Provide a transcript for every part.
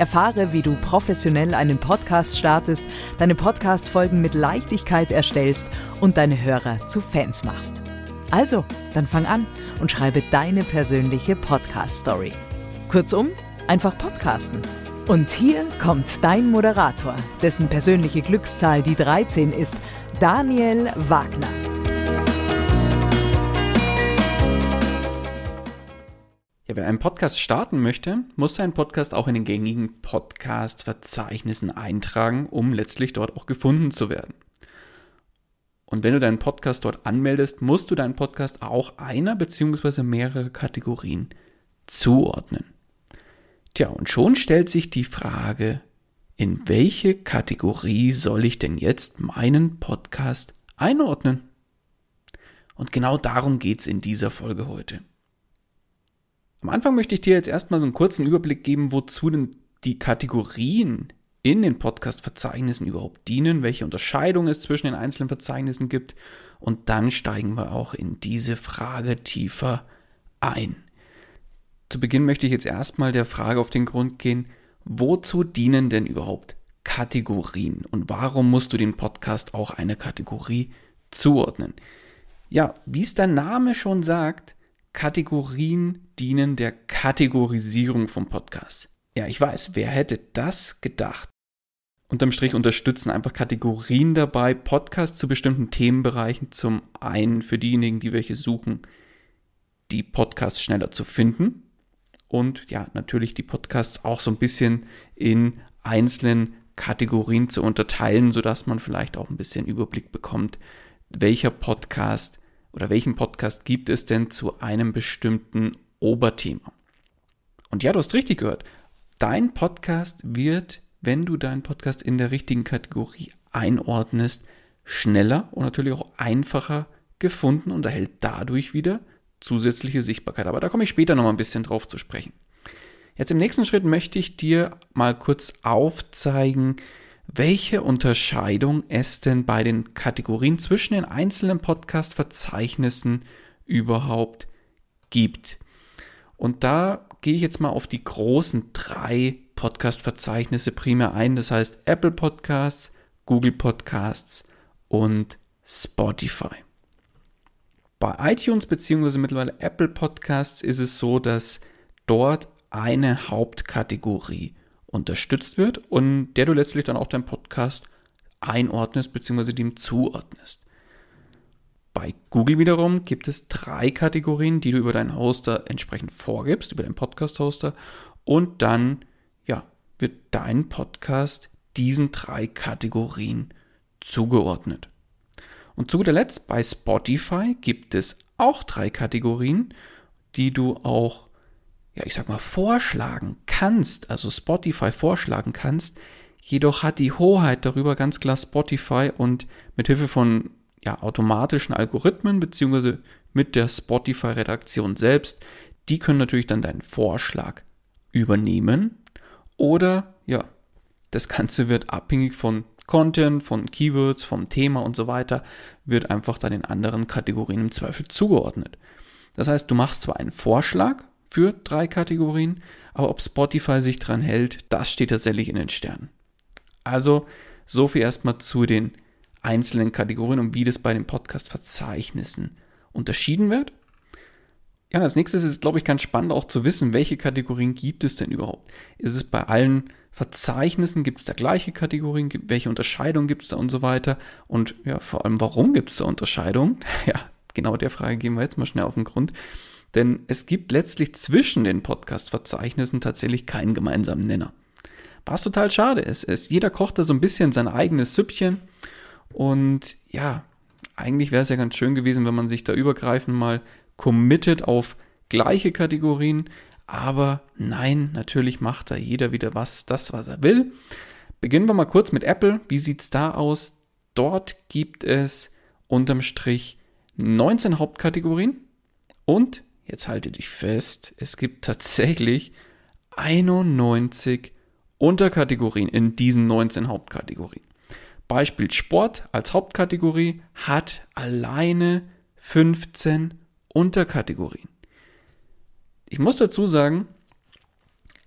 Erfahre, wie du professionell einen Podcast startest, deine Podcast-Folgen mit Leichtigkeit erstellst und deine Hörer zu Fans machst. Also, dann fang an und schreibe deine persönliche Podcast-Story. Kurzum, einfach podcasten. Und hier kommt dein Moderator, dessen persönliche Glückszahl die 13 ist, Daniel Wagner. Ja, wer einen Podcast starten möchte, muss seinen Podcast auch in den gängigen Podcast-Verzeichnissen eintragen, um letztlich dort auch gefunden zu werden. Und wenn du deinen Podcast dort anmeldest, musst du deinen Podcast auch einer bzw. mehrere Kategorien zuordnen. Tja, und schon stellt sich die Frage, in welche Kategorie soll ich denn jetzt meinen Podcast einordnen? Und genau darum geht es in dieser Folge heute. Am Anfang möchte ich dir jetzt erstmal so einen kurzen Überblick geben, wozu denn die Kategorien in den Podcast-Verzeichnissen überhaupt dienen, welche Unterscheidung es zwischen den einzelnen Verzeichnissen gibt und dann steigen wir auch in diese Frage tiefer ein. Zu Beginn möchte ich jetzt erstmal der Frage auf den Grund gehen, wozu dienen denn überhaupt Kategorien und warum musst du den Podcast auch einer Kategorie zuordnen? Ja, wie es der Name schon sagt, Kategorien dienen der Kategorisierung vom Podcast. Ja, ich weiß, wer hätte das gedacht? Unterm Strich unterstützen einfach Kategorien dabei, Podcasts zu bestimmten Themenbereichen. Zum einen für diejenigen, die welche suchen, die Podcasts schneller zu finden. Und ja, natürlich die Podcasts auch so ein bisschen in einzelnen Kategorien zu unterteilen, sodass man vielleicht auch ein bisschen Überblick bekommt, welcher Podcast oder welchen Podcast gibt es denn zu einem bestimmten Oberthema? Und ja, du hast richtig gehört. Dein Podcast wird, wenn du deinen Podcast in der richtigen Kategorie einordnest, schneller und natürlich auch einfacher gefunden und erhält dadurch wieder zusätzliche Sichtbarkeit. Aber da komme ich später noch mal ein bisschen drauf zu sprechen. Jetzt im nächsten Schritt möchte ich dir mal kurz aufzeigen, welche Unterscheidung es denn bei den Kategorien zwischen den einzelnen Podcast-Verzeichnissen überhaupt gibt. Und da gehe ich jetzt mal auf die großen drei Podcast-Verzeichnisse primär ein. Das heißt Apple Podcasts, Google Podcasts und Spotify. Bei iTunes bzw. mittlerweile Apple Podcasts ist es so, dass dort eine Hauptkategorie unterstützt wird und der du letztlich dann auch deinen Podcast einordnest bzw. dem zuordnest. Bei Google wiederum gibt es drei Kategorien, die du über deinen Hoster entsprechend vorgibst, über deinen Podcast-Hoster und dann ja, wird dein Podcast diesen drei Kategorien zugeordnet. Und zu guter Letzt bei Spotify gibt es auch drei Kategorien, die du auch ja, ich sag mal, vorschlagen kannst, also Spotify vorschlagen kannst. Jedoch hat die Hoheit darüber ganz klar Spotify und mit Hilfe von ja, automatischen Algorithmen beziehungsweise mit der Spotify-Redaktion selbst, die können natürlich dann deinen Vorschlag übernehmen oder ja, das Ganze wird abhängig von Content, von Keywords, vom Thema und so weiter, wird einfach dann in anderen Kategorien im Zweifel zugeordnet. Das heißt, du machst zwar einen Vorschlag für drei Kategorien, aber ob Spotify sich dran hält, das steht tatsächlich in den Sternen. Also, so viel erstmal zu den einzelnen Kategorien und wie das bei den Podcast-Verzeichnissen unterschieden wird. Ja, als nächstes ist es, glaube ich, ganz spannend auch zu wissen, welche Kategorien gibt es denn überhaupt? Ist es bei allen Verzeichnissen, gibt es da gleiche Kategorien, welche Unterscheidungen gibt es da und so weiter? Und ja, vor allem, warum gibt es da Unterscheidungen? Ja, genau der Frage gehen wir jetzt mal schnell auf den Grund. Denn es gibt letztlich zwischen den Podcast-Verzeichnissen tatsächlich keinen gemeinsamen Nenner. Was total schade ist, ist, jeder kocht da so ein bisschen sein eigenes Süppchen. Und ja, eigentlich wäre es ja ganz schön gewesen, wenn man sich da übergreifend mal committed auf gleiche Kategorien. Aber nein, natürlich macht da jeder wieder was, das, was er will. Beginnen wir mal kurz mit Apple. Wie sieht es da aus? Dort gibt es unterm Strich 19 Hauptkategorien und jetzt halte dich fest, es gibt tatsächlich 91 Unterkategorien in diesen 19 Hauptkategorien. Beispiel Sport als Hauptkategorie hat alleine 15 Unterkategorien. Ich muss dazu sagen,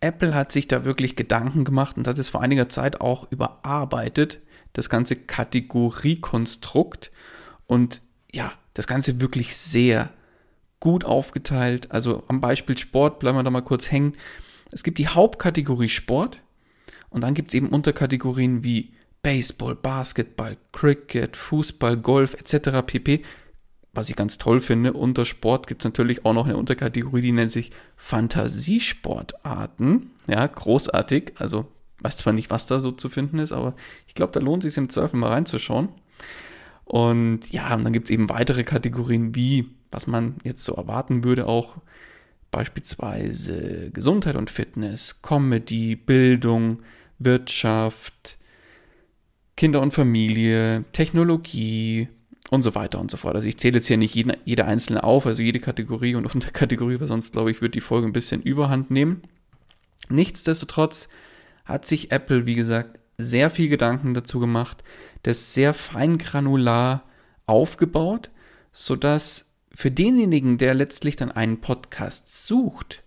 Apple hat sich da wirklich Gedanken gemacht und hat es vor einiger Zeit auch überarbeitet, das ganze Kategoriekonstrukt und ja, das Ganze wirklich sehr gut aufgeteilt. Also am Beispiel Sport bleiben wir da mal kurz hängen. Es gibt die Hauptkategorie Sport und dann gibt es eben Unterkategorien wie Baseball, Basketball, Cricket, Fußball, Golf etc. pp was ich ganz toll finde, unter Sport gibt es natürlich auch noch eine Unterkategorie, die nennt sich Fantasiesportarten. Ja, großartig. Also weiß zwar nicht, was da so zu finden ist, aber ich glaube, da lohnt es sich im Zweifel mal reinzuschauen. Und ja, und dann gibt es eben weitere Kategorien, wie, was man jetzt so erwarten würde, auch beispielsweise Gesundheit und Fitness, Comedy, Bildung, Wirtschaft, Kinder und Familie, Technologie, und so weiter und so fort. Also ich zähle jetzt hier nicht jeden, jede einzelne auf, also jede Kategorie und Unterkategorie, weil sonst glaube ich, wird die Folge ein bisschen überhand nehmen. Nichtsdestotrotz hat sich Apple, wie gesagt, sehr viel Gedanken dazu gemacht, das sehr feingranular aufgebaut, sodass für denjenigen, der letztlich dann einen Podcast sucht,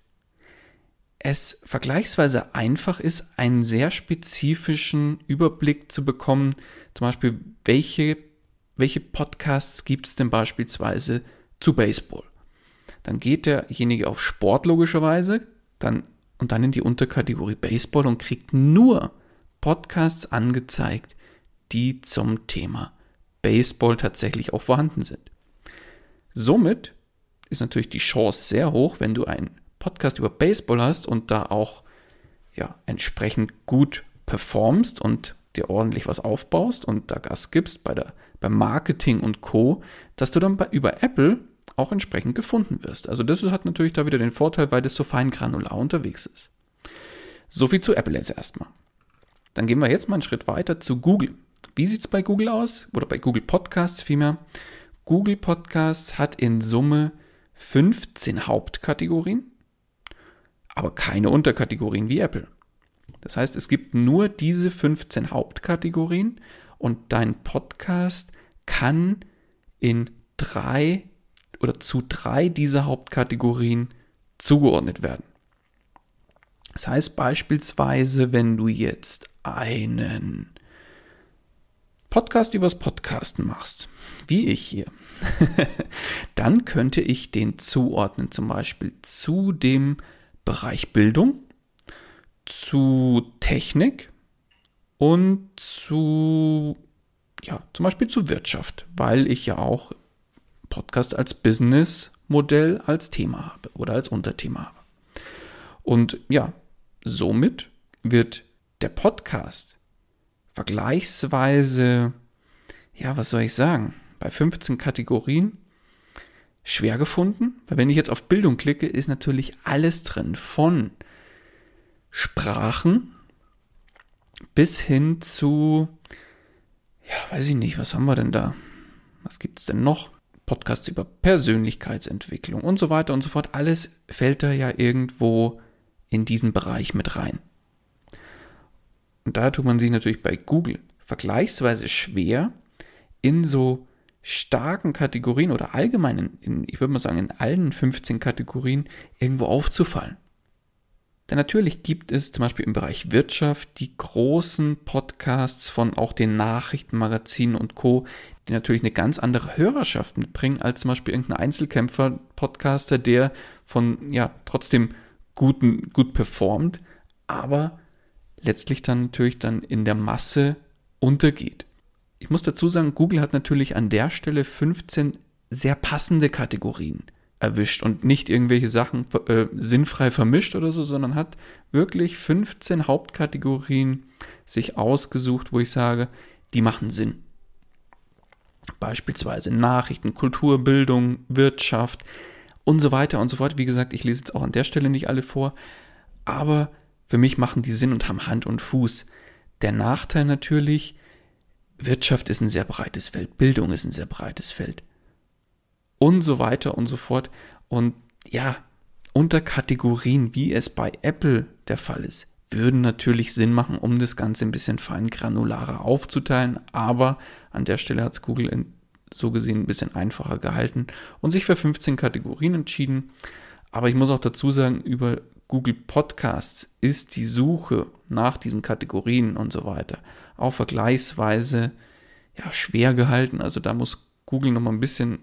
es vergleichsweise einfach ist, einen sehr spezifischen Überblick zu bekommen, zum Beispiel, welche welche Podcasts gibt es denn beispielsweise zu Baseball? Dann geht derjenige auf Sport logischerweise dann, und dann in die Unterkategorie Baseball und kriegt nur Podcasts angezeigt, die zum Thema Baseball tatsächlich auch vorhanden sind. Somit ist natürlich die Chance sehr hoch, wenn du einen Podcast über Baseball hast und da auch ja, entsprechend gut performst und dir ordentlich was aufbaust und da Gas gibst bei der beim Marketing und Co., dass du dann bei, über Apple auch entsprechend gefunden wirst. Also das hat natürlich da wieder den Vorteil, weil das so fein granular unterwegs ist. So viel zu Apple jetzt erstmal. Dann gehen wir jetzt mal einen Schritt weiter zu Google. Wie sieht es bei Google aus? Oder bei Google Podcasts vielmehr. Google Podcasts hat in Summe 15 Hauptkategorien, aber keine Unterkategorien wie Apple. Das heißt, es gibt nur diese 15 Hauptkategorien und dein Podcast kann in drei oder zu drei dieser Hauptkategorien zugeordnet werden. Das heißt beispielsweise, wenn du jetzt einen Podcast übers Podcasten machst, wie ich hier, dann könnte ich den zuordnen, zum Beispiel zu dem Bereich Bildung, zu Technik, und zu, ja, zum Beispiel zu Wirtschaft, weil ich ja auch Podcast als Business-Modell als Thema habe oder als Unterthema habe. Und ja, somit wird der Podcast vergleichsweise, ja, was soll ich sagen, bei 15 Kategorien schwer gefunden, weil wenn ich jetzt auf Bildung klicke, ist natürlich alles drin von Sprachen, bis hin zu, ja, weiß ich nicht, was haben wir denn da? Was gibt es denn noch? Podcasts über Persönlichkeitsentwicklung und so weiter und so fort. Alles fällt da ja irgendwo in diesen Bereich mit rein. Und da tut man sich natürlich bei Google vergleichsweise schwer, in so starken Kategorien oder allgemein, in, ich würde mal sagen, in allen 15 Kategorien irgendwo aufzufallen. Denn natürlich gibt es zum Beispiel im Bereich Wirtschaft die großen Podcasts von auch den Nachrichtenmagazinen und Co., die natürlich eine ganz andere Hörerschaft mitbringen als zum Beispiel irgendein Einzelkämpfer-Podcaster, der von, ja, trotzdem guten, gut performt, aber letztlich dann natürlich dann in der Masse untergeht. Ich muss dazu sagen, Google hat natürlich an der Stelle 15 sehr passende Kategorien erwischt und nicht irgendwelche Sachen äh, sinnfrei vermischt oder so, sondern hat wirklich 15 Hauptkategorien sich ausgesucht, wo ich sage, die machen Sinn. Beispielsweise Nachrichten, Kultur, Bildung, Wirtschaft und so weiter und so fort. Wie gesagt, ich lese jetzt auch an der Stelle nicht alle vor, aber für mich machen die Sinn und haben Hand und Fuß. Der Nachteil natürlich, Wirtschaft ist ein sehr breites Feld, Bildung ist ein sehr breites Feld und so weiter und so fort. Und ja, Unterkategorien, wie es bei Apple der Fall ist, würden natürlich Sinn machen, um das Ganze ein bisschen fein granularer aufzuteilen. Aber an der Stelle hat es Google in, so gesehen ein bisschen einfacher gehalten und sich für 15 Kategorien entschieden. Aber ich muss auch dazu sagen, über Google Podcasts ist die Suche nach diesen Kategorien und so weiter auch vergleichsweise ja, schwer gehalten. Also da muss Google noch mal ein bisschen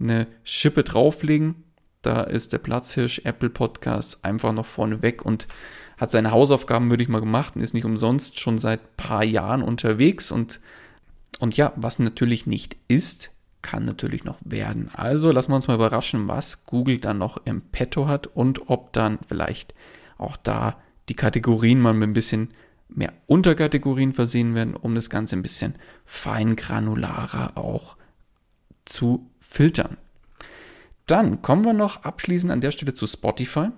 eine Schippe drauflegen. Da ist der Platzhirsch Apple Podcasts einfach noch vorne weg und hat seine Hausaufgaben, würde ich mal gemacht und ist nicht umsonst schon seit paar Jahren unterwegs und, und ja, was natürlich nicht ist, kann natürlich noch werden. Also lassen wir uns mal überraschen, was Google dann noch im Petto hat und ob dann vielleicht auch da die Kategorien mal mit ein bisschen mehr Unterkategorien versehen werden, um das Ganze ein bisschen feingranularer auch zu filtern. Dann kommen wir noch abschließend an der Stelle zu Spotify.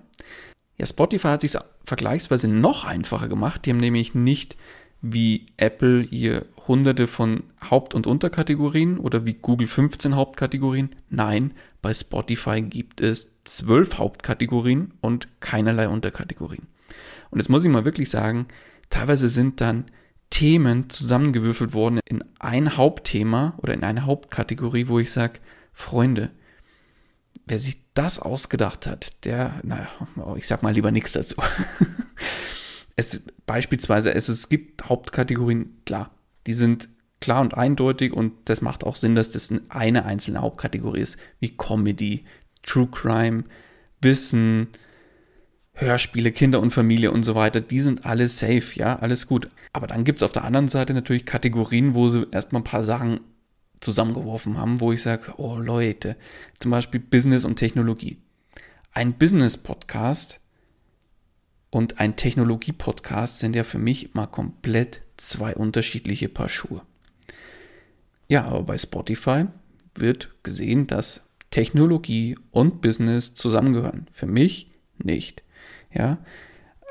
Ja, Spotify hat sich vergleichsweise noch einfacher gemacht. Die haben nämlich nicht wie Apple hier hunderte von Haupt- und Unterkategorien oder wie Google 15 Hauptkategorien. Nein, bei Spotify gibt es zwölf Hauptkategorien und keinerlei Unterkategorien. Und jetzt muss ich mal wirklich sagen, teilweise sind dann Themen zusammengewürfelt worden in ein Hauptthema oder in eine Hauptkategorie, wo ich sage, Freunde, wer sich das ausgedacht hat, der, naja, ich sag mal lieber nichts dazu. es beispielsweise, es, es gibt Hauptkategorien, klar, die sind klar und eindeutig und das macht auch Sinn, dass das eine einzelne Hauptkategorie ist, wie Comedy, True Crime, Wissen, Hörspiele, Kinder und Familie und so weiter, die sind alle safe, ja, alles gut. Aber dann gibt es auf der anderen Seite natürlich Kategorien, wo sie erstmal ein paar Sachen zusammengeworfen haben, wo ich sage, oh Leute, zum Beispiel Business und Technologie. Ein Business-Podcast und ein Technologie-Podcast sind ja für mich mal komplett zwei unterschiedliche Paar Schuhe. Ja, aber bei Spotify wird gesehen, dass Technologie und Business zusammengehören. Für mich nicht. Ja,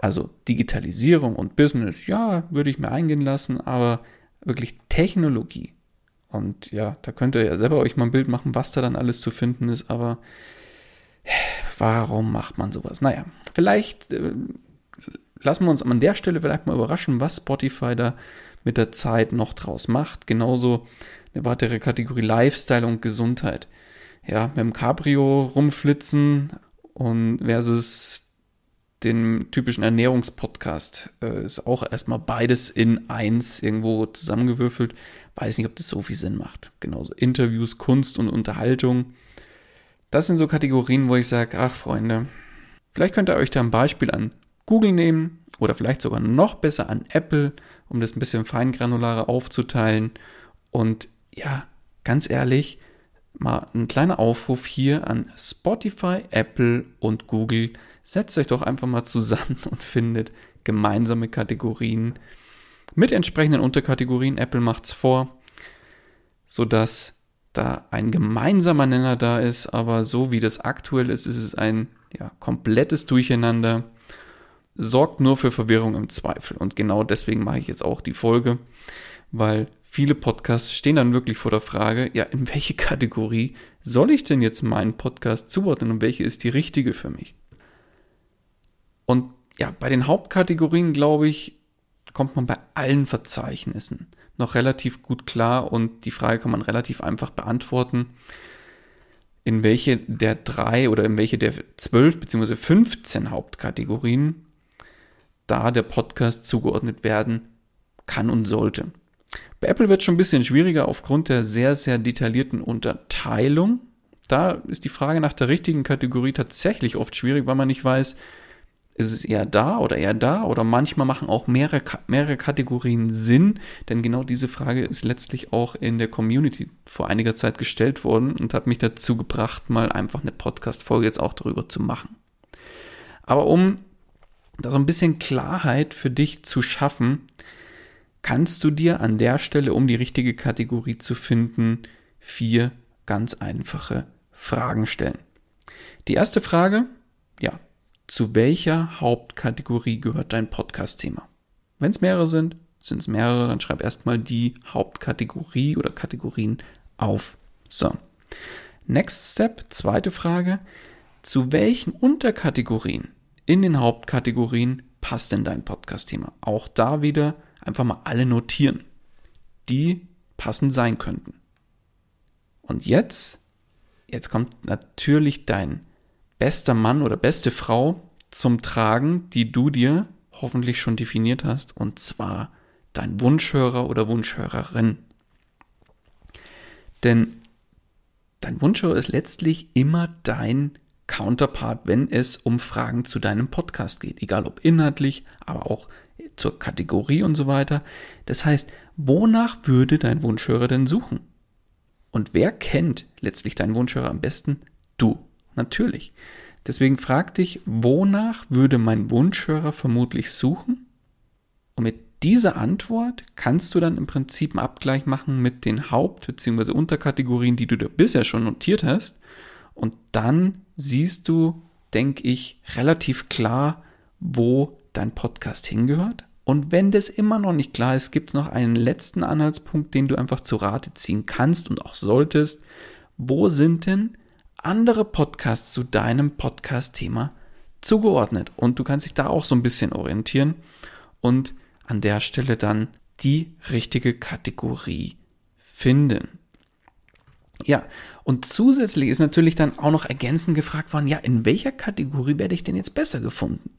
also Digitalisierung und Business, ja, würde ich mir eingehen lassen, aber wirklich Technologie. Und ja, da könnt ihr ja selber euch mal ein Bild machen, was da dann alles zu finden ist, aber warum macht man sowas? Naja, vielleicht äh, lassen wir uns an der Stelle vielleicht mal überraschen, was Spotify da mit der Zeit noch draus macht. Genauso eine weitere Kategorie Lifestyle und Gesundheit. Ja, mit dem Cabrio rumflitzen und versus den typischen Ernährungspodcast. Äh, ist auch erstmal beides in eins irgendwo zusammengewürfelt. Weiß nicht, ob das so viel Sinn macht. Genauso Interviews, Kunst und Unterhaltung. Das sind so Kategorien, wo ich sage, ach Freunde, vielleicht könnt ihr euch da ein Beispiel an Google nehmen oder vielleicht sogar noch besser an Apple, um das ein bisschen feingranularer aufzuteilen. Und ja, ganz ehrlich, mal ein kleiner Aufruf hier an Spotify, Apple und Google setzt euch doch einfach mal zusammen und findet gemeinsame Kategorien mit entsprechenden Unterkategorien. Apple macht's vor, sodass da ein gemeinsamer Nenner da ist, aber so wie das aktuell ist, ist es ein ja, komplettes Durcheinander. Sorgt nur für Verwirrung im Zweifel. Und genau deswegen mache ich jetzt auch die Folge, weil viele Podcasts stehen dann wirklich vor der Frage, ja, in welche Kategorie soll ich denn jetzt meinen Podcast zuordnen und welche ist die richtige für mich? Und ja, bei den Hauptkategorien, glaube ich, kommt man bei allen Verzeichnissen noch relativ gut klar und die Frage kann man relativ einfach beantworten, in welche der drei oder in welche der zwölf beziehungsweise 15 Hauptkategorien da der Podcast zugeordnet werden kann und sollte. Bei Apple wird es schon ein bisschen schwieriger aufgrund der sehr, sehr detaillierten Unterteilung. Da ist die Frage nach der richtigen Kategorie tatsächlich oft schwierig, weil man nicht weiß, ist es eher da oder eher da oder manchmal machen auch mehrere, mehrere Kategorien Sinn, denn genau diese Frage ist letztlich auch in der Community vor einiger Zeit gestellt worden und hat mich dazu gebracht, mal einfach eine Podcast-Folge jetzt auch darüber zu machen. Aber um da so ein bisschen Klarheit für dich zu schaffen, kannst du dir an der Stelle, um die richtige Kategorie zu finden, vier ganz einfache Fragen stellen. Die erste Frage, ja, zu welcher Hauptkategorie gehört dein Podcast-Thema? Wenn es mehrere sind, sind es mehrere, dann schreib erstmal die Hauptkategorie oder Kategorien auf. So. Next Step, zweite Frage. Zu welchen Unterkategorien in den Hauptkategorien passt denn dein Podcast-Thema? Auch da wieder einfach mal alle notieren, die passend sein könnten. Und jetzt, jetzt kommt natürlich dein bester Mann oder beste Frau zum Tragen, die du dir hoffentlich schon definiert hast, und zwar dein Wunschhörer oder Wunschhörerin. Denn dein Wunschhörer ist letztlich immer dein Counterpart, wenn es um Fragen zu deinem Podcast geht, egal ob inhaltlich, aber auch zur Kategorie und so weiter. Das heißt, wonach würde dein Wunschhörer denn suchen? Und wer kennt letztlich deinen Wunschhörer am besten? Du. Natürlich. Deswegen frag dich, wonach würde mein Wunschhörer vermutlich suchen? Und mit dieser Antwort kannst du dann im Prinzip einen Abgleich machen mit den Haupt- bzw. Unterkategorien, die du dir bisher schon notiert hast. Und dann siehst du, denke ich, relativ klar, wo dein Podcast hingehört. Und wenn das immer noch nicht klar ist, gibt es noch einen letzten Anhaltspunkt, den du einfach zu Rate ziehen kannst und auch solltest. Wo sind denn andere Podcasts zu deinem Podcast-Thema zugeordnet. Und du kannst dich da auch so ein bisschen orientieren und an der Stelle dann die richtige Kategorie finden. Ja, und zusätzlich ist natürlich dann auch noch ergänzend gefragt worden, ja, in welcher Kategorie werde ich denn jetzt besser gefunden?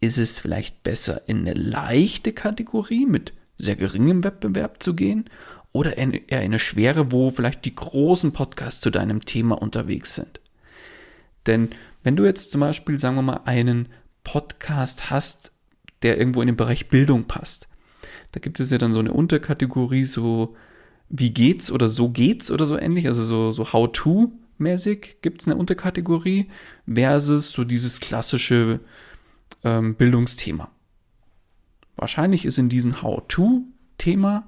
Ist es vielleicht besser in eine leichte Kategorie mit sehr geringem Wettbewerb zu gehen oder eher in eine schwere, wo vielleicht die großen Podcasts zu deinem Thema unterwegs sind. Denn wenn du jetzt zum Beispiel, sagen wir mal, einen Podcast hast, der irgendwo in den Bereich Bildung passt, da gibt es ja dann so eine Unterkategorie, so wie geht's oder so geht's oder so ähnlich, also so, so How-to-mäßig gibt es eine Unterkategorie versus so dieses klassische ähm, Bildungsthema. Wahrscheinlich ist in diesem How-to-Thema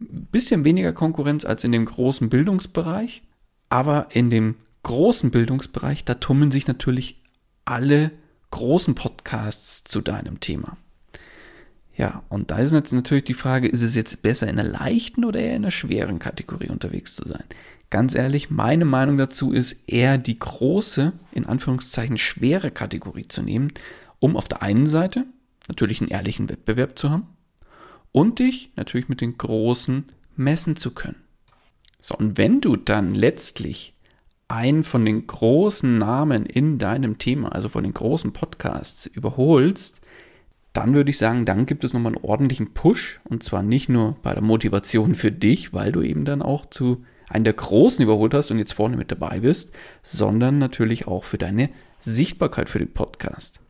bisschen weniger Konkurrenz als in dem großen Bildungsbereich, aber in dem großen Bildungsbereich, da tummeln sich natürlich alle großen Podcasts zu deinem Thema. Ja, und da ist jetzt natürlich die Frage, ist es jetzt besser in einer leichten oder eher in einer schweren Kategorie unterwegs zu sein? Ganz ehrlich, meine Meinung dazu ist eher die große, in Anführungszeichen schwere Kategorie zu nehmen, um auf der einen Seite natürlich einen ehrlichen Wettbewerb zu haben und dich natürlich mit den Großen messen zu können. So, und wenn du dann letztlich einen von den großen Namen in deinem Thema, also von den großen Podcasts, überholst, dann würde ich sagen, dann gibt es nochmal einen ordentlichen Push und zwar nicht nur bei der Motivation für dich, weil du eben dann auch zu einem der Großen überholt hast und jetzt vorne mit dabei bist, sondern natürlich auch für deine Sichtbarkeit für den Podcast.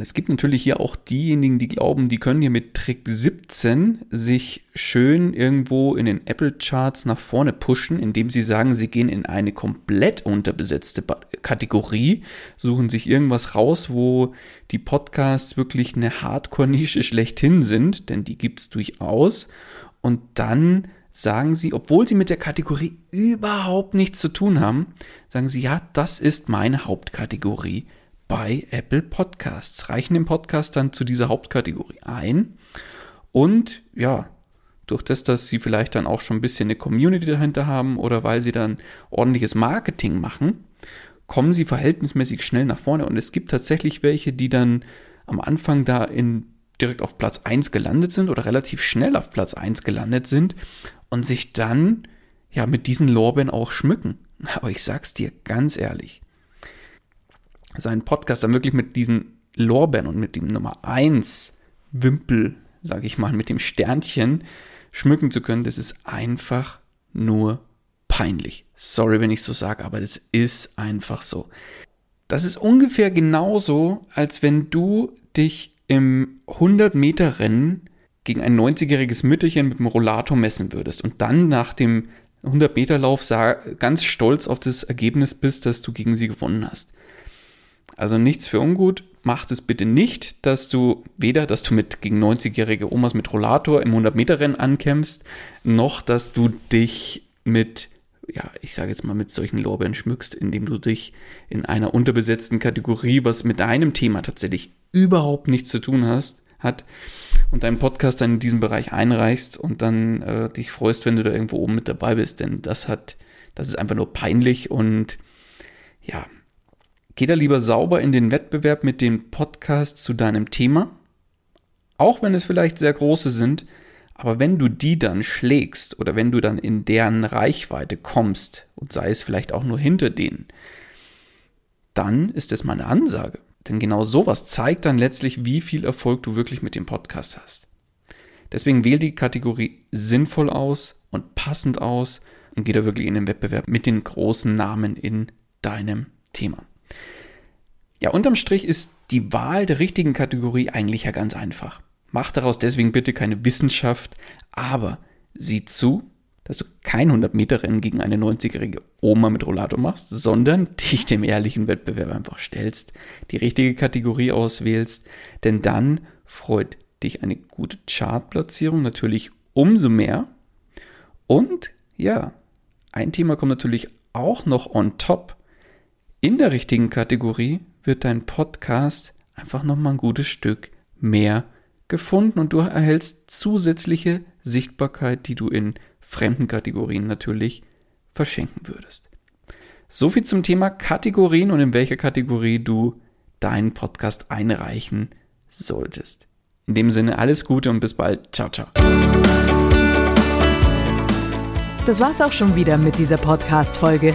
Es gibt natürlich hier auch diejenigen, die glauben, die können hier mit Trick 17 sich schön irgendwo in den Apple Charts nach vorne pushen, indem sie sagen, sie gehen in eine komplett unterbesetzte Kategorie, suchen sich irgendwas raus, wo die Podcasts wirklich eine Hardcore-Nische schlechthin sind, denn die gibt es durchaus. Und dann sagen sie, obwohl sie mit der Kategorie überhaupt nichts zu tun haben, sagen sie, ja, das ist meine Hauptkategorie bei Apple Podcasts, reichen den Podcast dann zu dieser Hauptkategorie ein. Und ja, durch das, dass sie vielleicht dann auch schon ein bisschen eine Community dahinter haben oder weil sie dann ordentliches Marketing machen, kommen sie verhältnismäßig schnell nach vorne. Und es gibt tatsächlich welche, die dann am Anfang da in direkt auf Platz 1 gelandet sind oder relativ schnell auf Platz 1 gelandet sind und sich dann ja mit diesen Lorbeeren auch schmücken. Aber ich sag's dir ganz ehrlich, seinen Podcast dann wirklich mit diesen Lorbeeren und mit dem Nummer 1 Wimpel, sage ich mal, mit dem Sternchen schmücken zu können, das ist einfach nur peinlich. Sorry, wenn ich so sage, aber das ist einfach so. Das ist ungefähr genauso, als wenn du dich im 100-Meter-Rennen gegen ein 90-jähriges Mütterchen mit dem Rollator messen würdest und dann nach dem 100-Meter-Lauf ganz stolz auf das Ergebnis bist, dass du gegen sie gewonnen hast. Also nichts für ungut. Macht es bitte nicht, dass du weder, dass du mit gegen 90-jährige Omas mit Rollator im 100-Meter-Rennen ankämpfst, noch dass du dich mit ja, ich sage jetzt mal, mit solchen Lorbeeren schmückst, indem du dich in einer unterbesetzten Kategorie, was mit deinem Thema tatsächlich überhaupt nichts zu tun hast, hat, und deinen Podcast dann in diesem Bereich einreichst und dann äh, dich freust, wenn du da irgendwo oben mit dabei bist, denn das hat, das ist einfach nur peinlich und ja, geh da lieber sauber in den Wettbewerb mit dem Podcast zu deinem Thema, auch wenn es vielleicht sehr große sind, aber wenn du die dann schlägst oder wenn du dann in deren Reichweite kommst und sei es vielleicht auch nur hinter denen, dann ist das meine Ansage. Denn genau sowas zeigt dann letztlich, wie viel Erfolg du wirklich mit dem Podcast hast. Deswegen wähl die Kategorie sinnvoll aus und passend aus und geh da wirklich in den Wettbewerb mit den großen Namen in deinem Thema. Ja, unterm Strich ist die Wahl der richtigen Kategorie eigentlich ja ganz einfach. Mach daraus deswegen bitte keine Wissenschaft, aber sieh zu, dass du kein 100-Meter-Rennen gegen eine 90-jährige Oma mit Rollator machst, sondern dich dem ehrlichen Wettbewerb einfach stellst, die richtige Kategorie auswählst, denn dann freut dich eine gute Chartplatzierung natürlich umso mehr. Und ja, ein Thema kommt natürlich auch noch on top. In der richtigen Kategorie wird dein Podcast einfach nochmal ein gutes Stück mehr gefunden und du erhältst zusätzliche Sichtbarkeit, die du in fremden Kategorien natürlich verschenken würdest. So viel zum Thema Kategorien und in welcher Kategorie du deinen Podcast einreichen solltest. In dem Sinne alles Gute und bis bald. Ciao, ciao. Das war's auch schon wieder mit dieser Podcast-Folge.